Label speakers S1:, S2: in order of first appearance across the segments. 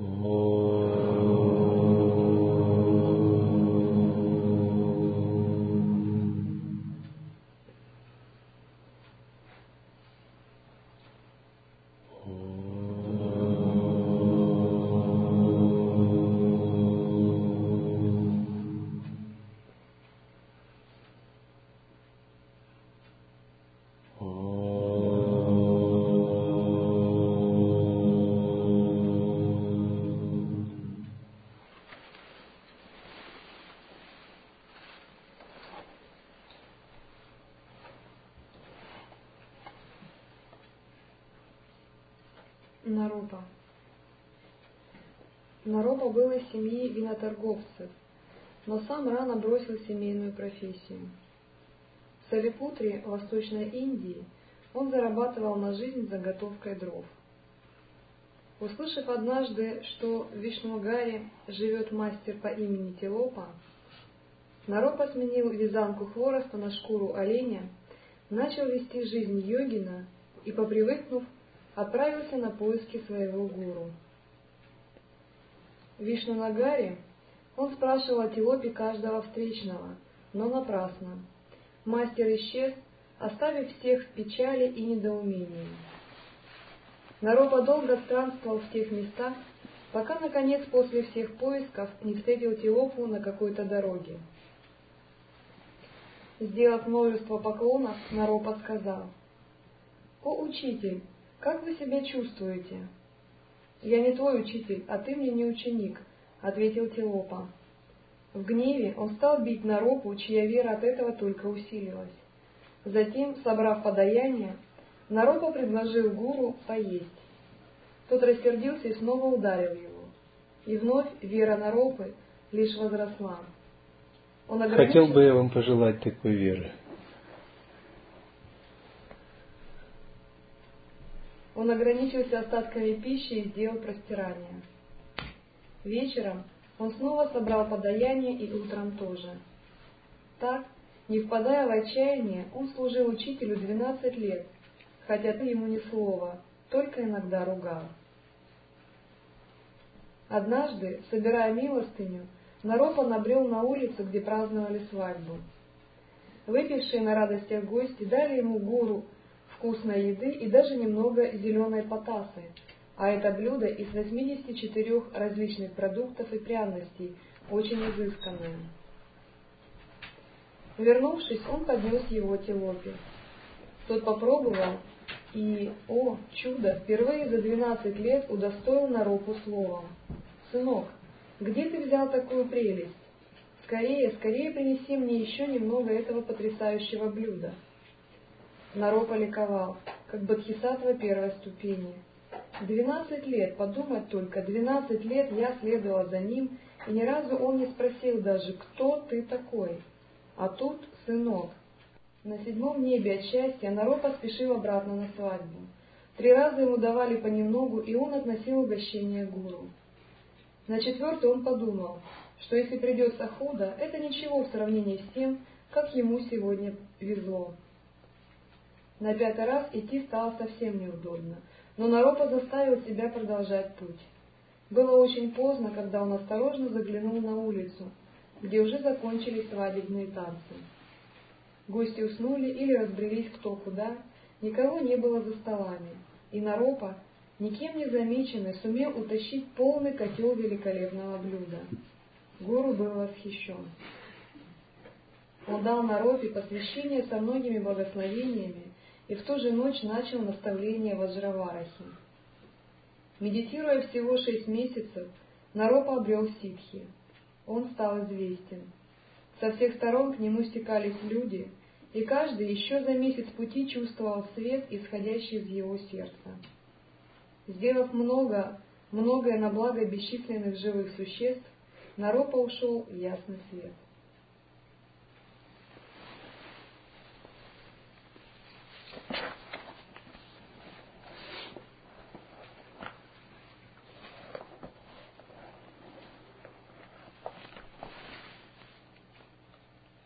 S1: Oh. Наропа. Наропа был из семьи виноторговцев, но сам рано бросил семейную профессию. В Салипутре, Восточной Индии, он зарабатывал на жизнь заготовкой дров. Услышав однажды, что в Вишнугаре живет мастер по имени Телопа, Наропа сменил вязанку хвороста на шкуру оленя, начал вести жизнь йогина и, попривыкнув, отправился на поиски своего гуру. В Вишнунагаре он спрашивал о Тиопе каждого встречного, но напрасно. Мастер исчез, оставив всех в печали и недоумении. Наропа долго странствовал в тех местах, пока, наконец, после всех поисков не встретил Тиопу на какой-то дороге. Сделав множество поклонов, Наропа сказал, «О, учитель, как вы себя чувствуете? Я не твой учитель, а ты мне не ученик, ответил Телопа. В гневе он стал бить Наропу, чья вера от этого только усилилась. Затем, собрав подаяние, Наропа предложил гуру поесть. Тот рассердился и снова ударил его. И вновь вера Наропы лишь возросла.
S2: Он ограничил... Хотел бы я вам пожелать такой веры.
S1: Он ограничился остатками пищи и сделал простирание. Вечером он снова собрал подаяние и утром тоже. Так, не впадая в отчаяние, он служил учителю двенадцать лет, хотя ты ему ни слова, только иногда ругал. Однажды, собирая милостыню, Наропа набрел на улицу, где праздновали свадьбу. Выпившие на радостях гости дали ему гуру вкусной еды и даже немного зеленой потасы, а это блюдо из 84 различных продуктов и пряностей, очень изысканное. Вернувшись, он поднес его Телопе. Тот попробовал и, о, чудо, впервые за двенадцать лет удостоил Наропу словом. «Сынок, где ты взял такую прелесть? Скорее, скорее принеси мне еще немного этого потрясающего блюда». Наропа ликовал, как Бодхисаттва первой ступени. Двенадцать лет, подумать только, двенадцать лет я следовала за ним, и ни разу он не спросил даже, кто ты такой. А тут сынок. На седьмом небе от счастья Наропа спешил обратно на свадьбу. Три раза ему давали понемногу, и он относил угощение гуру. На четвертый он подумал, что если придется худо, это ничего в сравнении с тем, как ему сегодня везло. На пятый раз идти стало совсем неудобно, но Наропа заставил себя продолжать путь. Было очень поздно, когда он осторожно заглянул на улицу, где уже закончились свадебные танцы. Гости уснули или разбрелись кто куда, никого не было за столами, и Наропа, никем не замеченный, сумел утащить полный котел великолепного блюда. Гуру был восхищен. Он дал Наропе посвящение со многими благословениями, и в ту же ночь начал наставление Ваджраварахи. Медитируя всего шесть месяцев, Наропа обрел ситхи. Он стал известен. Со всех сторон к нему стекались люди, и каждый еще за месяц пути чувствовал свет, исходящий из его сердца. Сделав много, многое на благо бесчисленных живых существ, Наропа ушел в ясный свет.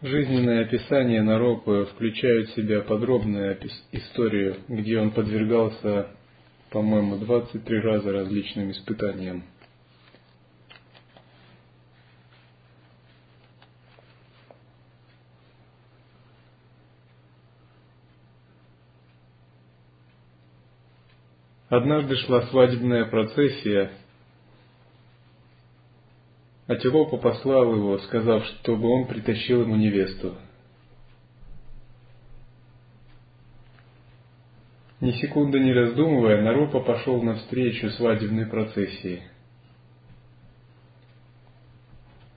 S2: Жизненное описание Наропы включает в себя подробную историю, где он подвергался, по-моему, 23 раза различным испытаниям. Однажды шла свадебная процессия, а послал его, сказав, чтобы он притащил ему невесту. Ни секунды не раздумывая, Наропа пошел навстречу свадебной процессии.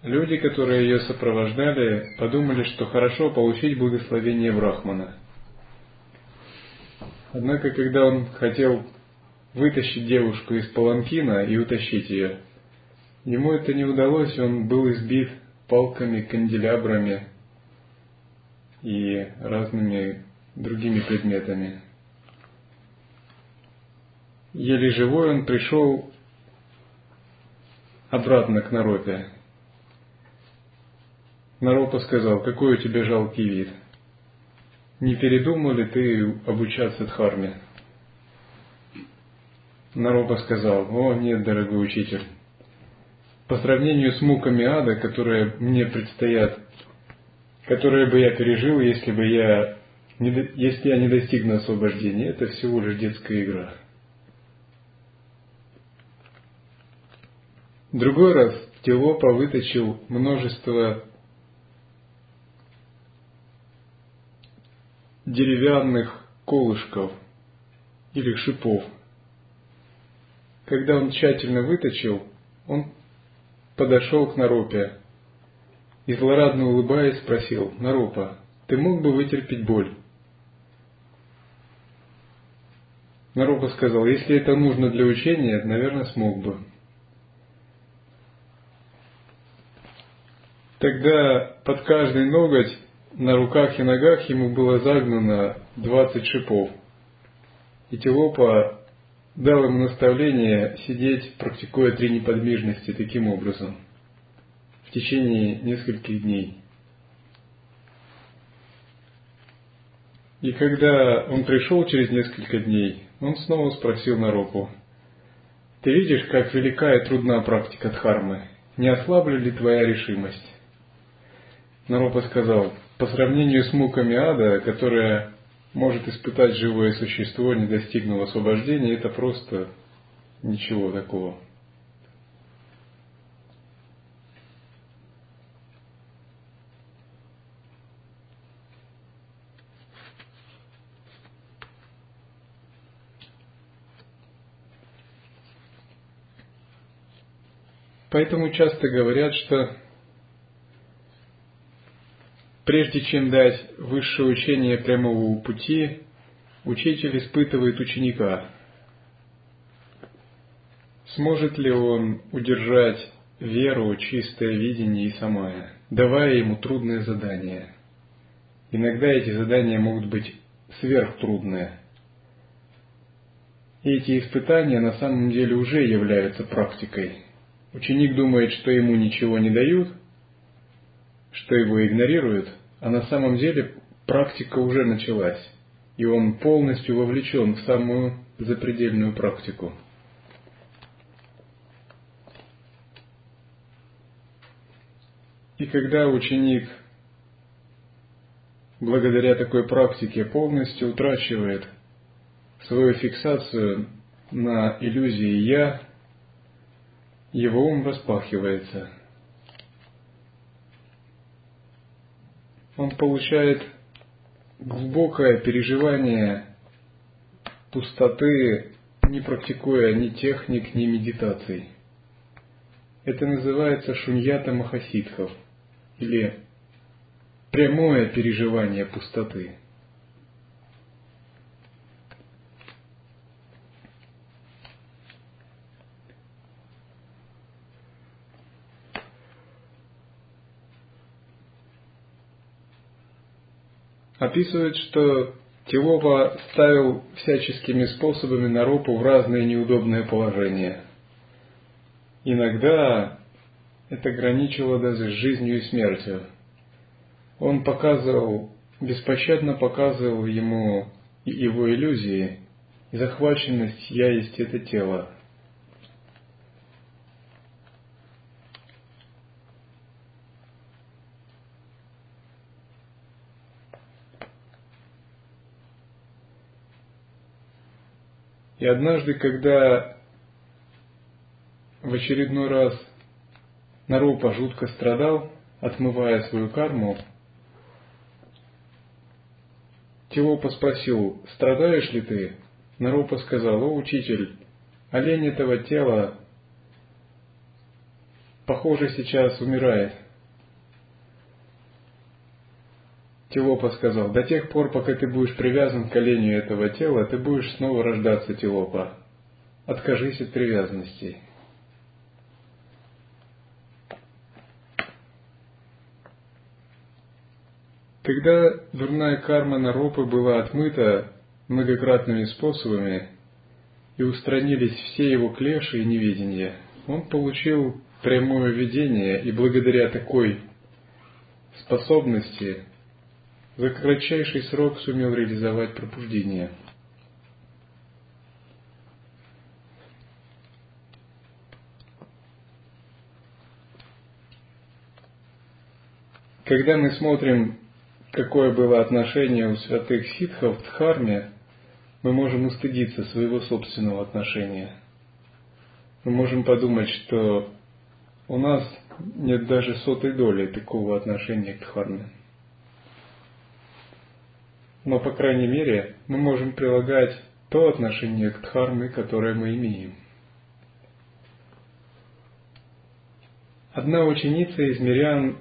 S2: Люди, которые ее сопровождали, подумали, что хорошо получить благословение Брахмана. Однако, когда он хотел вытащить девушку из паланкина и утащить ее, ему это не удалось, он был избит палками, канделябрами и разными другими предметами. Еле живой он пришел обратно к Наропе, Наропа сказал, какой у тебя жалкий вид. Не передумал ли ты обучаться Дхарме? Наропа сказал, о нет, дорогой учитель, по сравнению с муками ада, которые мне предстоят, которые бы я пережил, если бы я, если я не достигну освобождения, это всего лишь детская игра. Другой раз Телопа выточил множество деревянных колышков или шипов. Когда он тщательно выточил, он подошел к Наропе и, злорадно улыбаясь, спросил, «Наропа, ты мог бы вытерпеть боль?» Наропа сказал, «Если это нужно для учения, наверное, смог бы». Тогда под каждый ноготь на руках и ногах ему было загнано двадцать шипов. И Телопа дал ему наставление сидеть, практикуя три неподвижности таким образом в течение нескольких дней. И когда он пришел через несколько дней, он снова спросил Наропу, «Ты видишь, как велика и трудна практика Дхармы? Не ослабли ли твоя решимость?» Наропа сказал, по сравнению с муками ада, которая может испытать живое существо, не достигнув освобождения, это просто ничего такого. Поэтому часто говорят, что Прежде чем дать высшее учение прямого пути, учитель испытывает ученика. Сможет ли он удержать веру, чистое видение и самое, давая ему трудные задания? Иногда эти задания могут быть сверхтрудные. Эти испытания на самом деле уже являются практикой. Ученик думает, что ему ничего не дают – что его игнорируют, а на самом деле практика уже началась, и он полностью вовлечен в самую запредельную практику. И когда ученик благодаря такой практике полностью утрачивает свою фиксацию на иллюзии «я», его ум распахивается – он получает глубокое переживание пустоты, не практикуя ни техник, ни медитаций. Это называется шуньята махасидхов, или прямое переживание пустоты. Описывает, что Тилова ставил всяческими способами Наропу в разные неудобные положения. Иногда это граничило даже с жизнью и смертью. Он показывал, беспощадно показывал ему его иллюзии, захваченность «я есть это тело», И однажды, когда в очередной раз Наропа жутко страдал, отмывая свою карму, Тилопа спросил, страдаешь ли ты? Наропа сказал, о, учитель, олень этого тела, похоже, сейчас умирает. Тилопа сказал, до тех пор, пока ты будешь привязан к оленю этого тела, ты будешь снова рождаться, Тилопа. Откажись от привязанностей. Когда дурная карма Наропы была отмыта многократными способами и устранились все его клеши и неведения, он получил прямое видение и благодаря такой способности за кратчайший срок сумел реализовать пробуждение. Когда мы смотрим какое было отношение у святых ситхов в Дхарме, мы можем устыдиться своего собственного отношения. Мы можем подумать, что у нас нет даже сотой доли такого отношения к Дхарме. Но, по крайней мере, мы можем прилагать то отношение к Дхарме, которое мы имеем. Одна ученица из мирян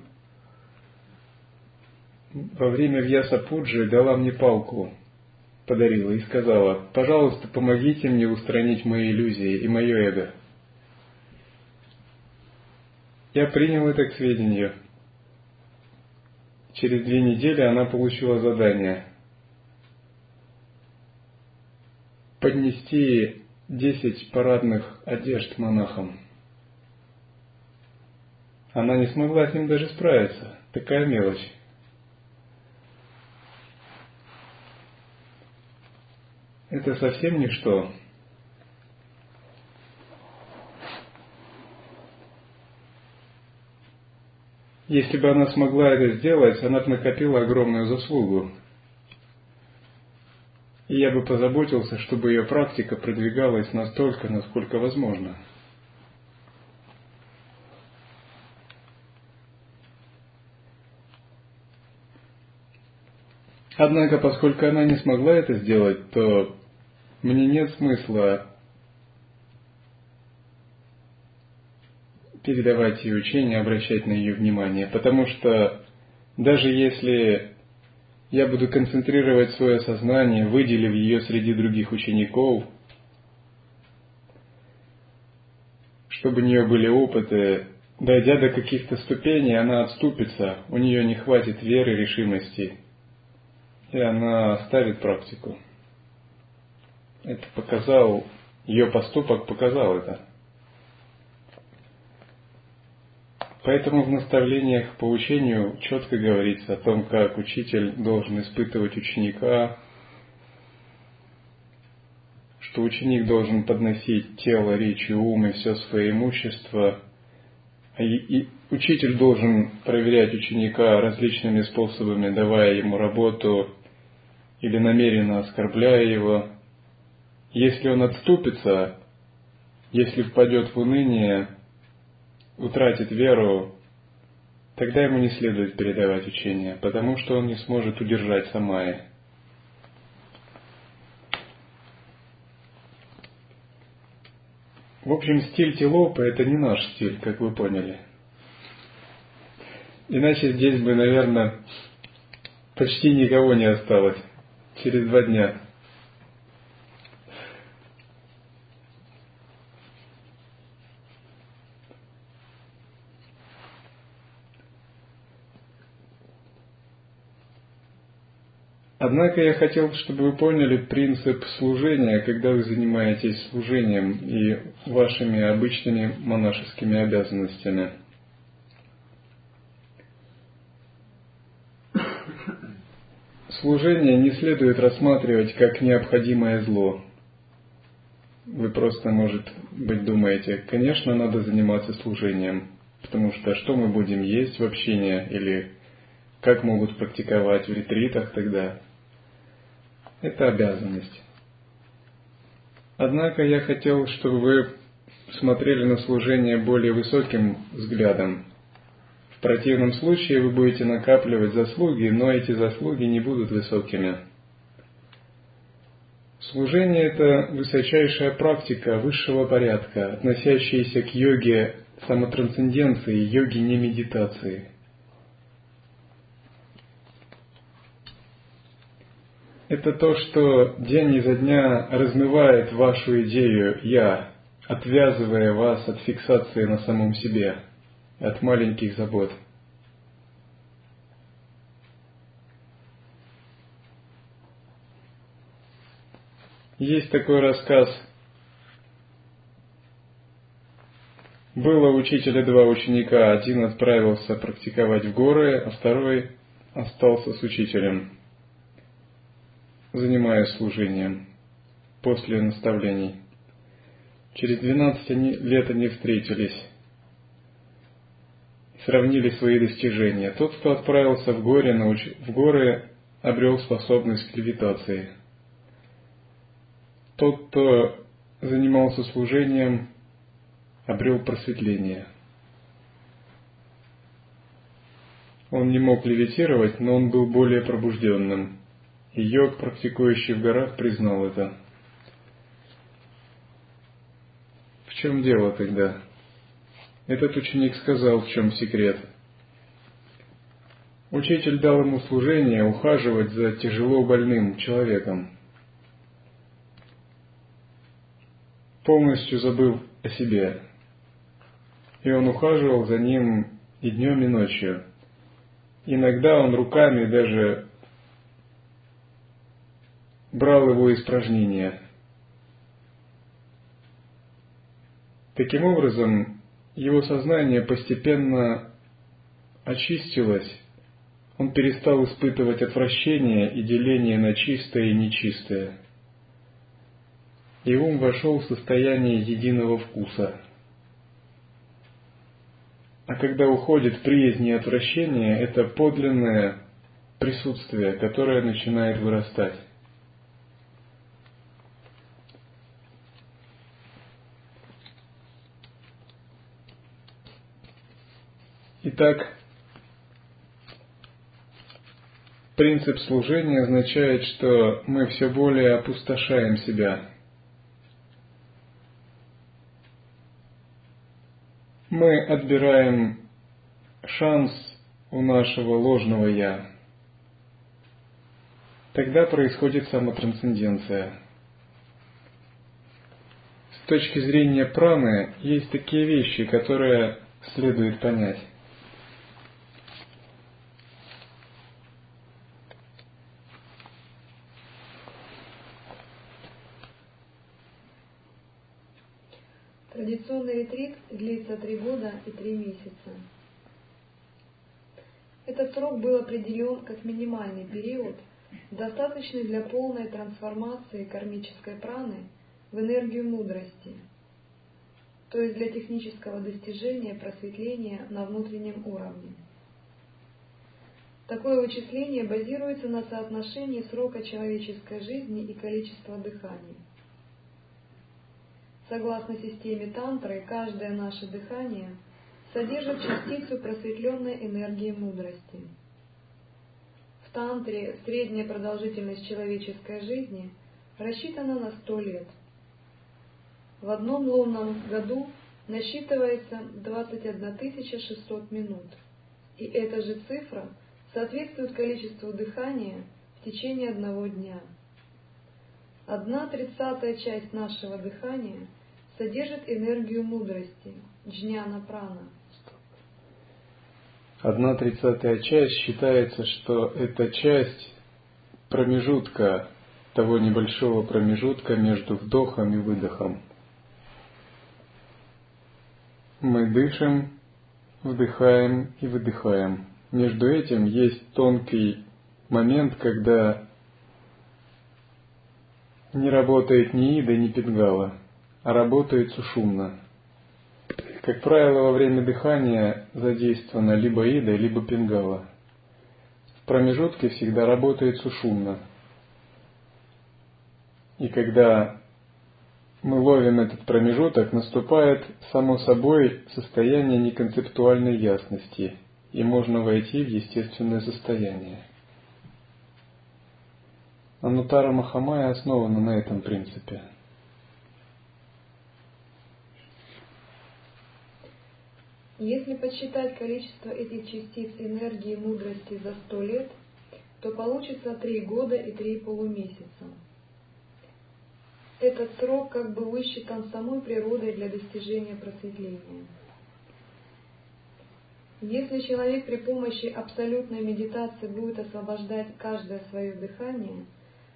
S2: во время Вьяса Пуджи дала мне палку, подарила и сказала, пожалуйста, помогите мне устранить мои иллюзии и мое эго. Я принял это к сведению. Через две недели она получила задание поднести десять парадных одежд монахам. Она не смогла с ним даже справиться. Такая мелочь. это совсем ничто. Если бы она смогла это сделать, она бы накопила огромную заслугу. И я бы позаботился, чтобы ее практика продвигалась настолько, насколько возможно. Однако, поскольку она не смогла это сделать, то мне нет смысла передавать ее учение, обращать на ее внимание, потому что даже если я буду концентрировать свое сознание, выделив ее среди других учеников, чтобы у нее были опыты, дойдя до каких-то ступеней, она отступится, у нее не хватит веры, решимости, и она оставит практику это показал, ее поступок показал это. Поэтому в наставлениях по учению четко говорится о том, как учитель должен испытывать ученика, что ученик должен подносить тело, речь и ум и все свое имущество, и, учитель должен проверять ученика различными способами, давая ему работу или намеренно оскорбляя его, если он отступится, если впадет в уныние, утратит веру, тогда ему не следует передавать учение, потому что он не сможет удержать самая. В общем, стиль Тилопа – это не наш стиль, как вы поняли. Иначе здесь бы, наверное, почти никого не осталось через два дня. Однако я хотел, чтобы вы поняли принцип служения, когда вы занимаетесь служением и вашими обычными монашескими обязанностями. Служение не следует рассматривать как необходимое зло. Вы просто, может быть, думаете, конечно, надо заниматься служением, потому что что мы будем есть в общении или как могут практиковать в ретритах тогда – это обязанность. Однако я хотел, чтобы вы смотрели на служение более высоким взглядом. В противном случае вы будете накапливать заслуги, но эти заслуги не будут высокими. Служение – это высочайшая практика высшего порядка, относящаяся к йоге самотрансценденции, йоге не медитации. Это то, что день изо дня размывает вашу идею «я», отвязывая вас от фиксации на самом себе, от маленьких забот. Есть такой рассказ. Было у учителя два ученика. Один отправился практиковать в горы, а второй остался с учителем, занимаясь служением после наставлений. Через 12 лет они встретились сравнили свои достижения. Тот, кто отправился в, горе, науч... в горы, обрел способность к левитации. Тот, кто занимался служением, обрел просветление. Он не мог левитировать, но он был более пробужденным. И йог, практикующий в горах, признал это. В чем дело тогда? Этот ученик сказал, в чем секрет. Учитель дал ему служение ухаживать за тяжело больным человеком, полностью забыв о себе. И он ухаживал за ним и днем, и ночью. Иногда он руками даже брал его испражнения – Таким образом, его сознание постепенно очистилось, он перестал испытывать отвращение и деление на чистое и нечистое. И ум вошел в состояние единого вкуса. А когда уходит приязнь и отвращение, это подлинное присутствие, которое начинает вырастать. Итак, принцип служения означает, что мы все более опустошаем себя. Мы отбираем шанс у нашего ложного «я». Тогда происходит самотрансценденция. С точки зрения праны есть такие вещи, которые следует понять.
S1: Длится три года и три месяца. Этот срок был определен как минимальный период, достаточный для полной трансформации кармической праны в энергию мудрости, то есть для технического достижения просветления на внутреннем уровне. Такое вычисление базируется на соотношении срока человеческой жизни и количества дыханий. Согласно системе тантры, каждое наше дыхание содержит частицу просветленной энергии мудрости. В тантре средняя продолжительность человеческой жизни рассчитана на 100 лет. В одном лунном году насчитывается 21 600 минут, и эта же цифра соответствует количеству дыхания в течение одного дня – Одна тридцатая часть нашего дыхания содержит энергию мудрости, джняна прана.
S2: Одна тридцатая часть считается, что это часть промежутка, того небольшого промежутка между вдохом и выдохом. Мы дышим, вдыхаем и выдыхаем. Между этим есть тонкий момент, когда не работает ни ида, ни пингала, а работает сушумно. Как правило, во время дыхания задействована либо ида, либо пингала. В промежутке всегда работает сушумно. И когда мы ловим этот промежуток, наступает само собой состояние неконцептуальной ясности, и можно войти в естественное состояние. Анутара Махамая основана на этом принципе.
S1: Если подсчитать количество этих частиц энергии мудрости за сто лет, то получится три года и три полумесяца. Этот срок как бы высчитан самой природой для достижения просветления. Если человек при помощи абсолютной медитации будет освобождать каждое свое дыхание,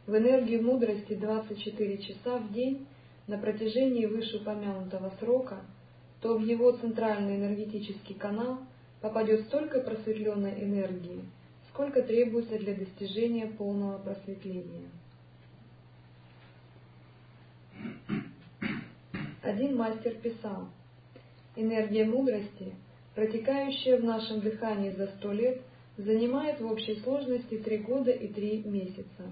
S1: в энергии мудрости 24 часа в день на протяжении вышеупомянутого срока, то в его центральный энергетический канал попадет столько просветленной энергии, сколько требуется для достижения полного просветления. Один мастер писал, энергия мудрости, протекающая в нашем дыхании за сто лет, занимает в общей сложности три года и три месяца.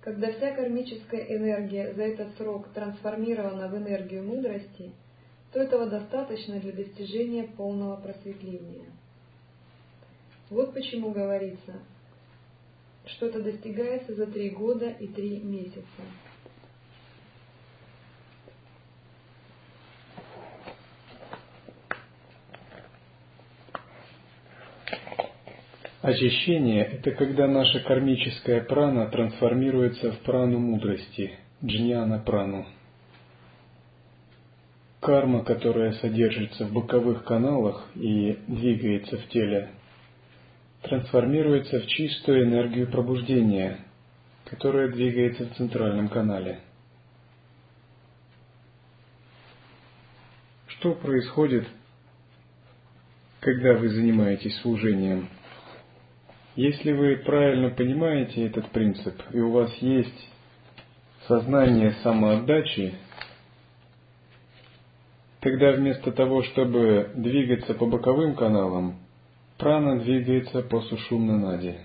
S1: Когда вся кармическая энергия за этот срок трансформирована в энергию мудрости, то этого достаточно для достижения полного просветления. Вот почему говорится, что это достигается за три года и три месяца.
S2: Очищение – это когда наша кармическая прана трансформируется в прану мудрости, джняна прану. Карма, которая содержится в боковых каналах и двигается в теле, трансформируется в чистую энергию пробуждения, которая двигается в центральном канале. Что происходит, когда вы занимаетесь служением? Если вы правильно понимаете этот принцип, и у вас есть сознание самоотдачи, тогда вместо того, чтобы двигаться по боковым каналам, прана двигается по сушумна наде.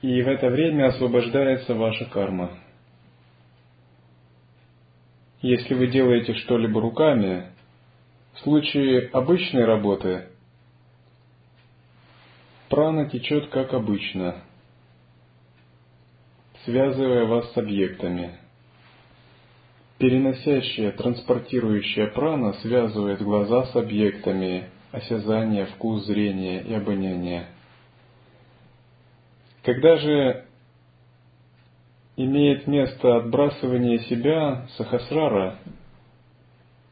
S2: И в это время освобождается ваша карма. Если вы делаете что-либо руками, в случае обычной работы Прана течет как обычно, связывая вас с объектами. Переносящая, транспортирующая прана связывает глаза с объектами, осязание, вкус, зрение и обоняние. Когда же имеет место отбрасывание себя, сахасрара,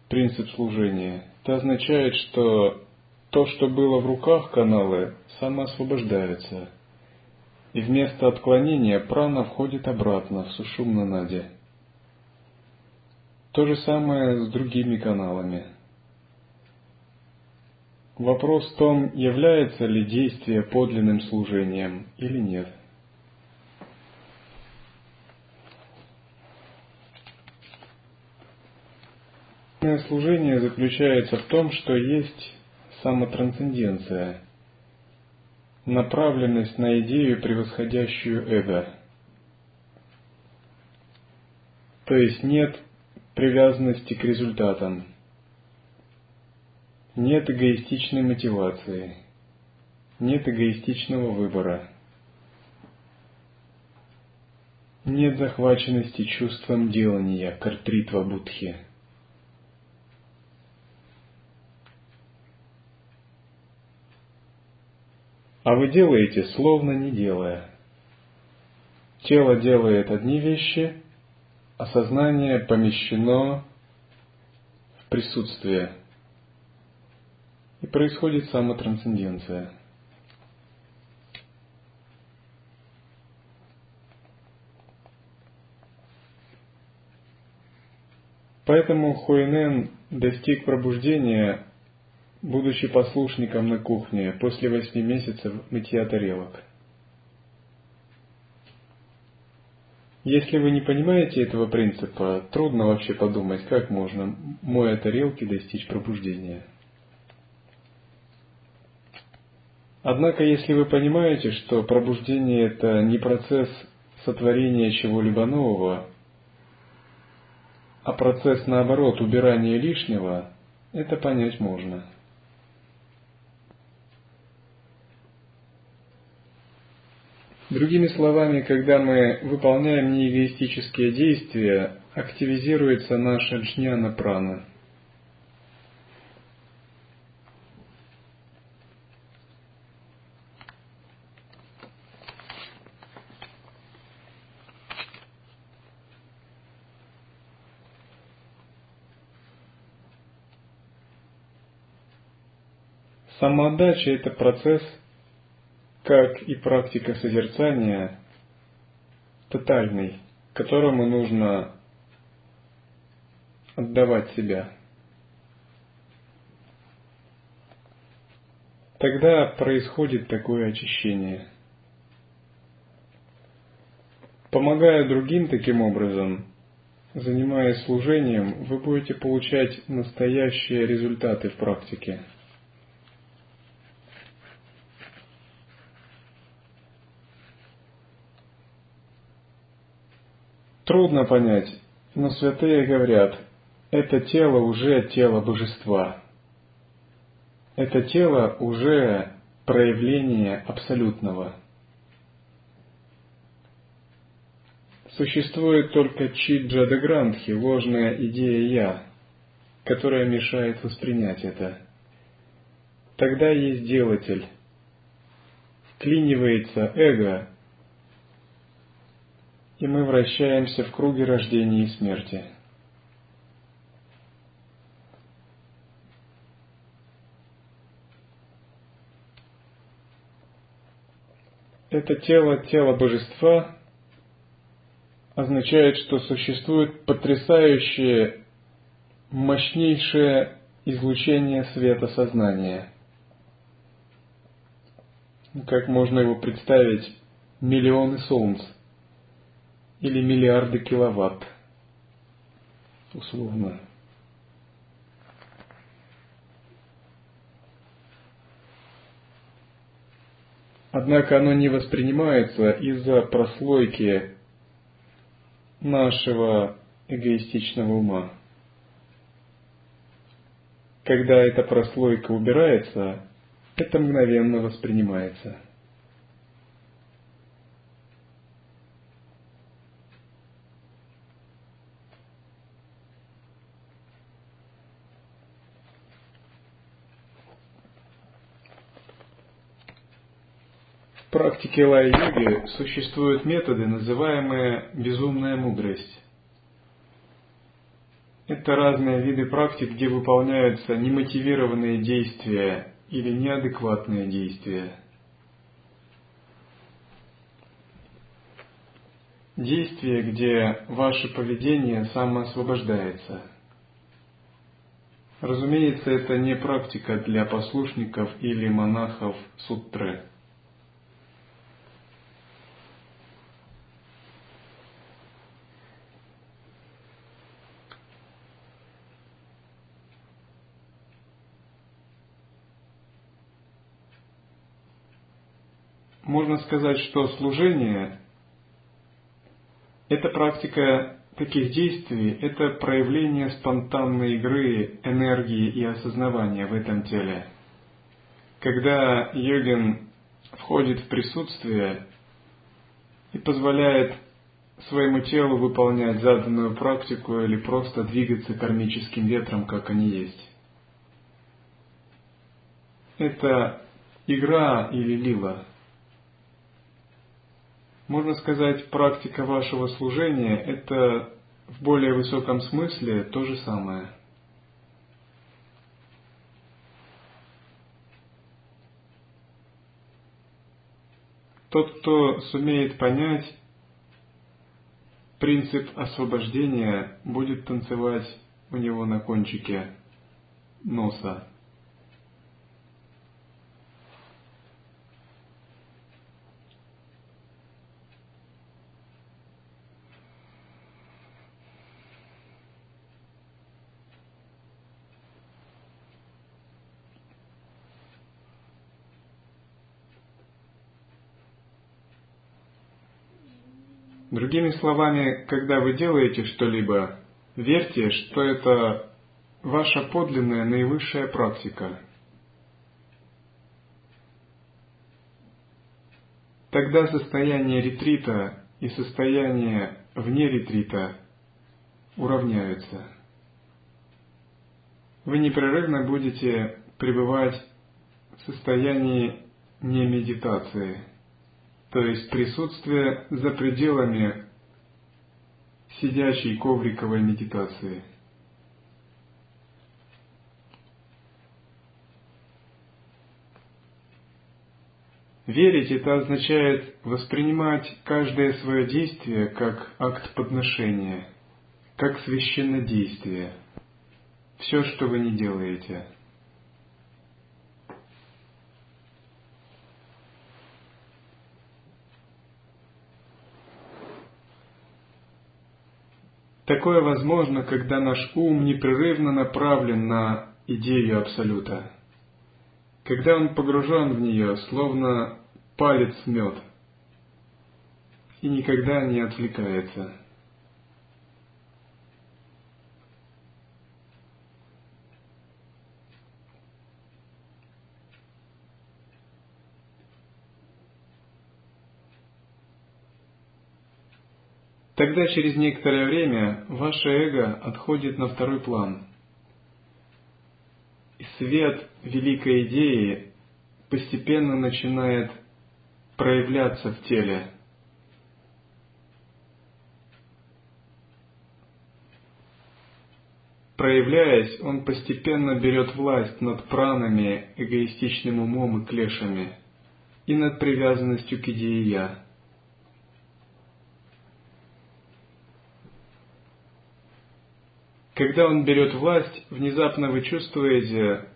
S2: принцип служения, это означает, что то, что было в руках каналы, самоосвобождается, и вместо отклонения прана входит обратно в сушумна наде. То же самое с другими каналами. Вопрос в том, является ли действие подлинным служением или нет. Служение заключается в том, что есть самотрансценденция, направленность на идею, превосходящую эго. То есть нет привязанности к результатам, нет эгоистичной мотивации, нет эгоистичного выбора, нет захваченности чувством делания, картритва будхи – а вы делаете, словно не делая. Тело делает одни вещи, а сознание помещено в присутствие. И происходит самотрансценденция. Поэтому Хуэнен достиг пробуждения будучи послушником на кухне после восьми месяцев мытья тарелок. Если вы не понимаете этого принципа, трудно вообще подумать, как можно, моя тарелки, достичь пробуждения. Однако, если вы понимаете, что пробуждение – это не процесс сотворения чего-либо нового, а процесс наоборот убирания лишнего, это понять можно. Другими словами, когда мы выполняем неэгоистические действия, активизируется наша джняна прана. Самоотдача – это процесс – как и практика созерцания, тотальный, которому нужно отдавать себя. Тогда происходит такое очищение. Помогая другим таким образом, занимаясь служением, вы будете получать настоящие результаты в практике – Трудно понять, но святые говорят, это тело уже тело божества. Это тело уже проявление абсолютного. Существует только чиджада грандхи, ложная идея «я», которая мешает воспринять это. Тогда есть делатель. Вклинивается эго, и мы вращаемся в круге рождения и смерти. Это тело, тело божества, означает, что существует потрясающее, мощнейшее излучение света сознания. Как можно его представить? Миллионы солнц – или миллиарды киловатт, условно. Однако оно не воспринимается из-за прослойки нашего эгоистичного ума. Когда эта прослойка убирается, это мгновенно воспринимается – практике лай-йоги существуют методы, называемые безумная мудрость. Это разные виды практик, где выполняются немотивированные действия или неадекватные действия. Действия, где ваше поведение самоосвобождается. Разумеется, это не практика для послушников или монахов суттры. можно сказать, что служение – это практика таких действий, это проявление спонтанной игры, энергии и осознавания в этом теле. Когда йогин входит в присутствие и позволяет своему телу выполнять заданную практику или просто двигаться кармическим ветром, как они есть. Это игра или лила – можно сказать, практика вашего служения – это в более высоком смысле то же самое. Тот, кто сумеет понять принцип освобождения, будет танцевать у него на кончике носа. Другими словами, когда вы делаете что-либо, Верьте, что это ваша подлинная наивысшая практика. Тогда состояние ретрита и состояние вне ретрита уравняются. Вы непрерывно будете пребывать в состоянии не медитации, то есть присутствие за пределами сидячей ковриковой медитации. Верить это означает воспринимать каждое свое действие как акт подношения, как священнодействие. Все, что вы не делаете – Такое возможно, когда наш ум непрерывно направлен на идею Абсолюта. Когда он погружен в нее, словно палец мед, и никогда не отвлекается. Тогда через некоторое время ваше эго отходит на второй план. И свет великой идеи постепенно начинает проявляться в теле. Проявляясь, он постепенно берет власть над пранами, эгоистичным умом и клешами, и над привязанностью к идее «я». Когда он берет власть, внезапно вы чувствуете,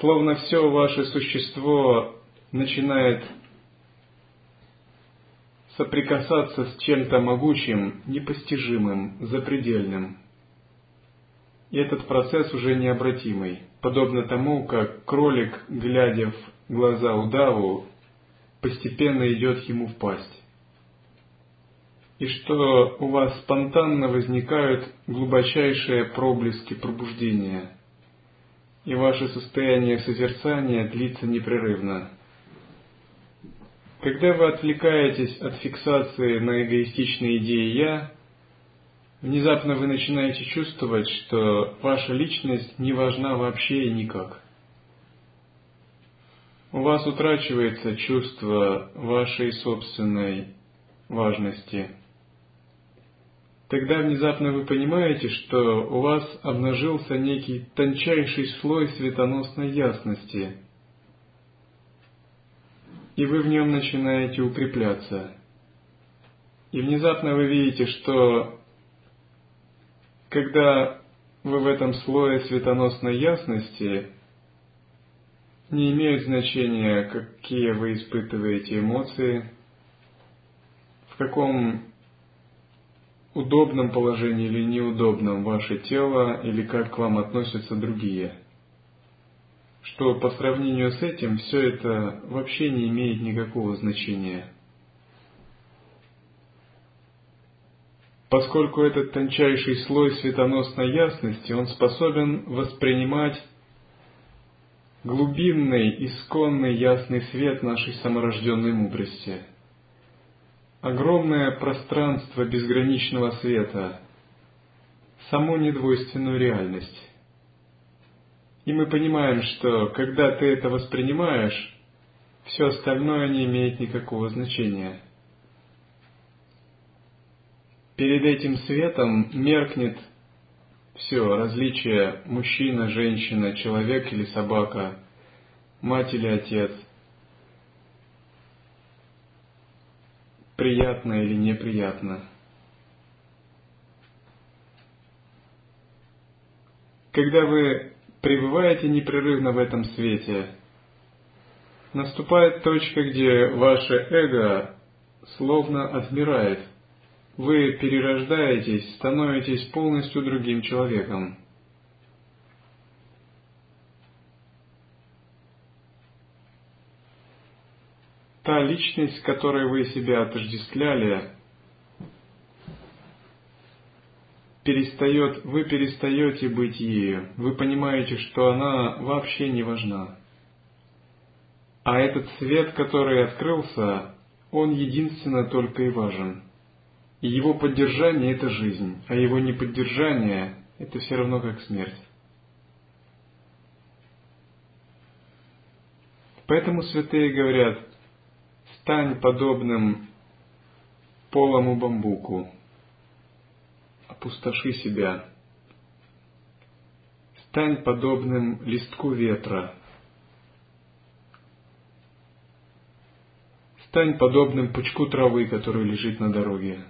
S2: словно все ваше существо начинает соприкасаться с чем-то могучим, непостижимым, запредельным. И этот процесс уже необратимый, подобно тому, как кролик, глядя в глаза удаву, постепенно идет ему в пасть и что у вас спонтанно возникают глубочайшие проблески пробуждения, и ваше состояние созерцания длится непрерывно. Когда вы отвлекаетесь от фиксации на эгоистичные идеи «я», внезапно вы начинаете чувствовать, что ваша личность не важна вообще и никак. У вас утрачивается чувство вашей собственной важности – Тогда внезапно вы понимаете, что у вас обнажился некий тончайший слой светоносной ясности, и вы в нем начинаете укрепляться. И внезапно вы видите, что когда вы в этом слое светоносной ясности, не имеет значения, какие вы испытываете эмоции, в каком удобном положении или неудобном ваше тело, или как к вам относятся другие. Что по сравнению с этим все это вообще не имеет никакого значения. Поскольку этот тончайший слой светоносной ясности, он способен воспринимать глубинный, исконный ясный свет нашей саморожденной мудрости – огромное пространство безграничного света, саму недвойственную реальность. И мы понимаем, что когда ты это воспринимаешь, все остальное не имеет никакого значения. Перед этим светом меркнет все различие мужчина, женщина, человек или собака, мать или отец – приятно или неприятно. Когда вы пребываете непрерывно в этом свете, наступает точка, где ваше эго словно отмирает. Вы перерождаетесь, становитесь полностью другим человеком. Та личность, с которой вы себя отождествляли, перестает, вы перестаете быть ею. Вы понимаете, что она вообще не важна. А этот свет, который открылся, он единственно только и важен. И его поддержание – это жизнь, а его неподдержание – это все равно как смерть. Поэтому святые говорят, стань подобным полому бамбуку, опустоши себя, стань подобным листку ветра, стань подобным пучку травы, который лежит на дороге.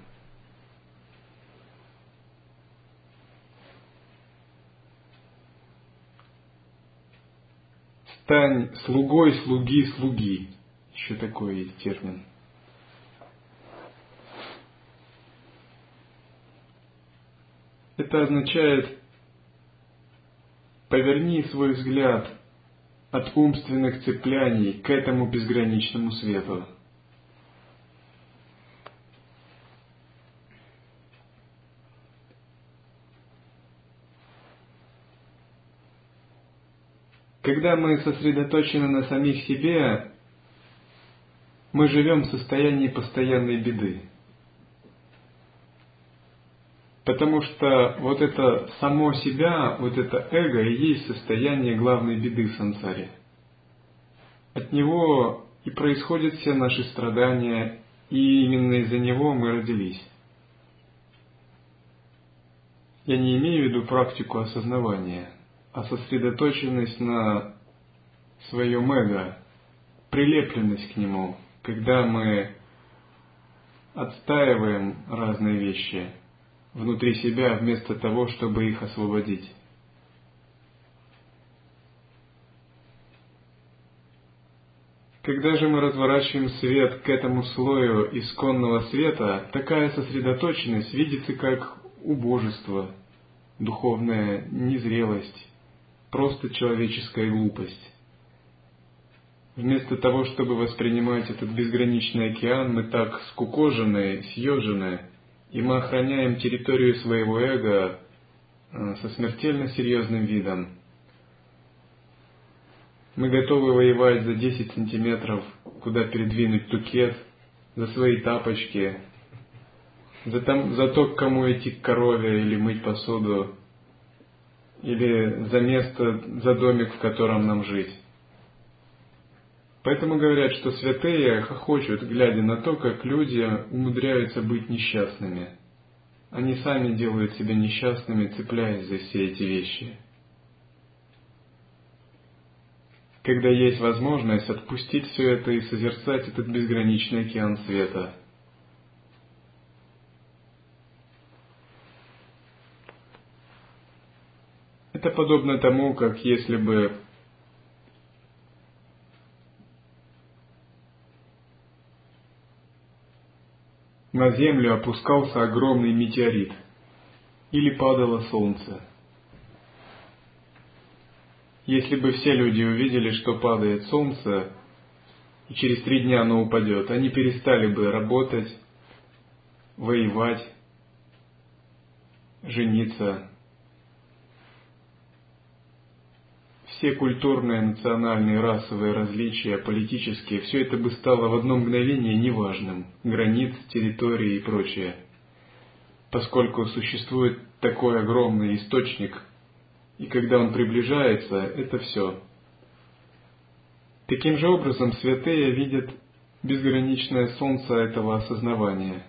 S2: стань слугой слуги слуги. Еще такой есть термин. Это означает поверни свой взгляд от умственных цепляний к этому безграничному свету. Когда мы сосредоточены на самих себе, мы живем в состоянии постоянной беды. Потому что вот это само себя, вот это эго и есть состояние главной беды в сансаре. От него и происходят все наши страдания, и именно из-за него мы родились. Я не имею в виду практику осознавания – а сосредоточенность на своем эго, прилепленность к нему, когда мы отстаиваем разные вещи внутри себя вместо того, чтобы их освободить. Когда же мы разворачиваем свет к этому слою исконного света, такая сосредоточенность видится как убожество, духовная незрелость, просто человеческая глупость. Вместо того, чтобы воспринимать этот безграничный океан, мы так скукожены, съежены, и мы охраняем территорию своего эго э, со смертельно серьезным видом. Мы готовы воевать за 10 сантиметров, куда передвинуть тукет, за свои тапочки, за, там, за то, к кому идти к корове или мыть посуду, или за место, за домик, в котором нам жить. Поэтому говорят, что святые хохочут, глядя на то, как люди умудряются быть несчастными. Они сами делают себя несчастными, цепляясь за все эти вещи. Когда есть возможность отпустить все это и созерцать этот безграничный океан света – Это подобно тому, как если бы на Землю опускался огромный метеорит или падало солнце. Если бы все люди увидели, что падает солнце, и через три дня оно упадет, они перестали бы работать, воевать, жениться, все культурные, национальные, расовые различия, политические, все это бы стало в одно мгновение неважным, границ, территории и прочее. Поскольку существует такой огромный источник, и когда он приближается, это все. Таким же образом святые видят безграничное солнце этого осознавания.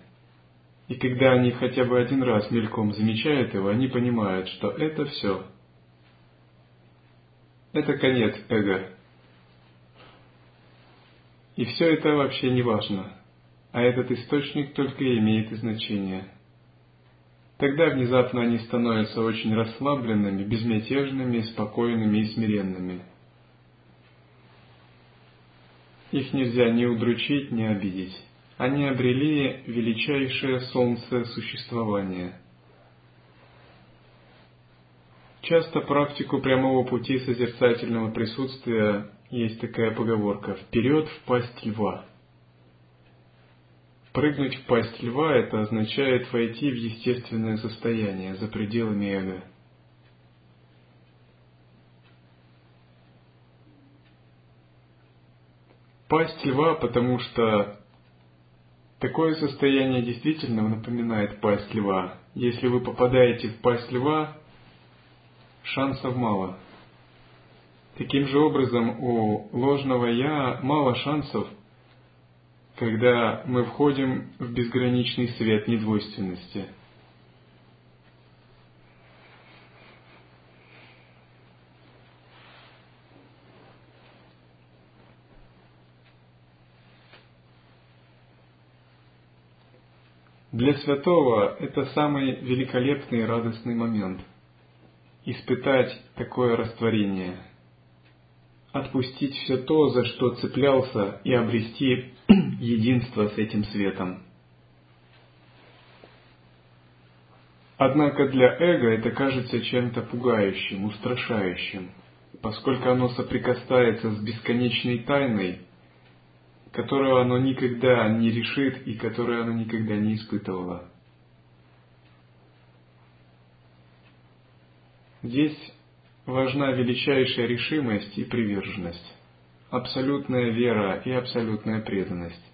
S2: И когда они хотя бы один раз мельком замечают его, они понимают, что это все – это конец эго. И все это вообще не важно, а этот источник только имеет значение. Тогда внезапно они становятся очень расслабленными, безмятежными, спокойными и смиренными. Их нельзя ни удручить, ни обидеть. Они обрели величайшее солнце существования – Часто практику прямого пути созерцательного присутствия есть такая поговорка «вперед в пасть льва». Прыгнуть в пасть льва – это означает войти в естественное состояние за пределами эго. Пасть льва, потому что такое состояние действительно напоминает пасть льва. Если вы попадаете в пасть льва, шансов мало. Таким же образом, у ложного «я» мало шансов – когда мы входим в безграничный свет недвойственности. Для святого это самый великолепный и радостный момент – испытать такое растворение – отпустить все то, за что цеплялся, и обрести единство с этим светом. Однако для эго это кажется чем-то пугающим, устрашающим, поскольку оно соприкасается с бесконечной тайной, которую оно никогда не решит и которую оно никогда не испытывало. Здесь важна величайшая решимость и приверженность, абсолютная вера и абсолютная преданность.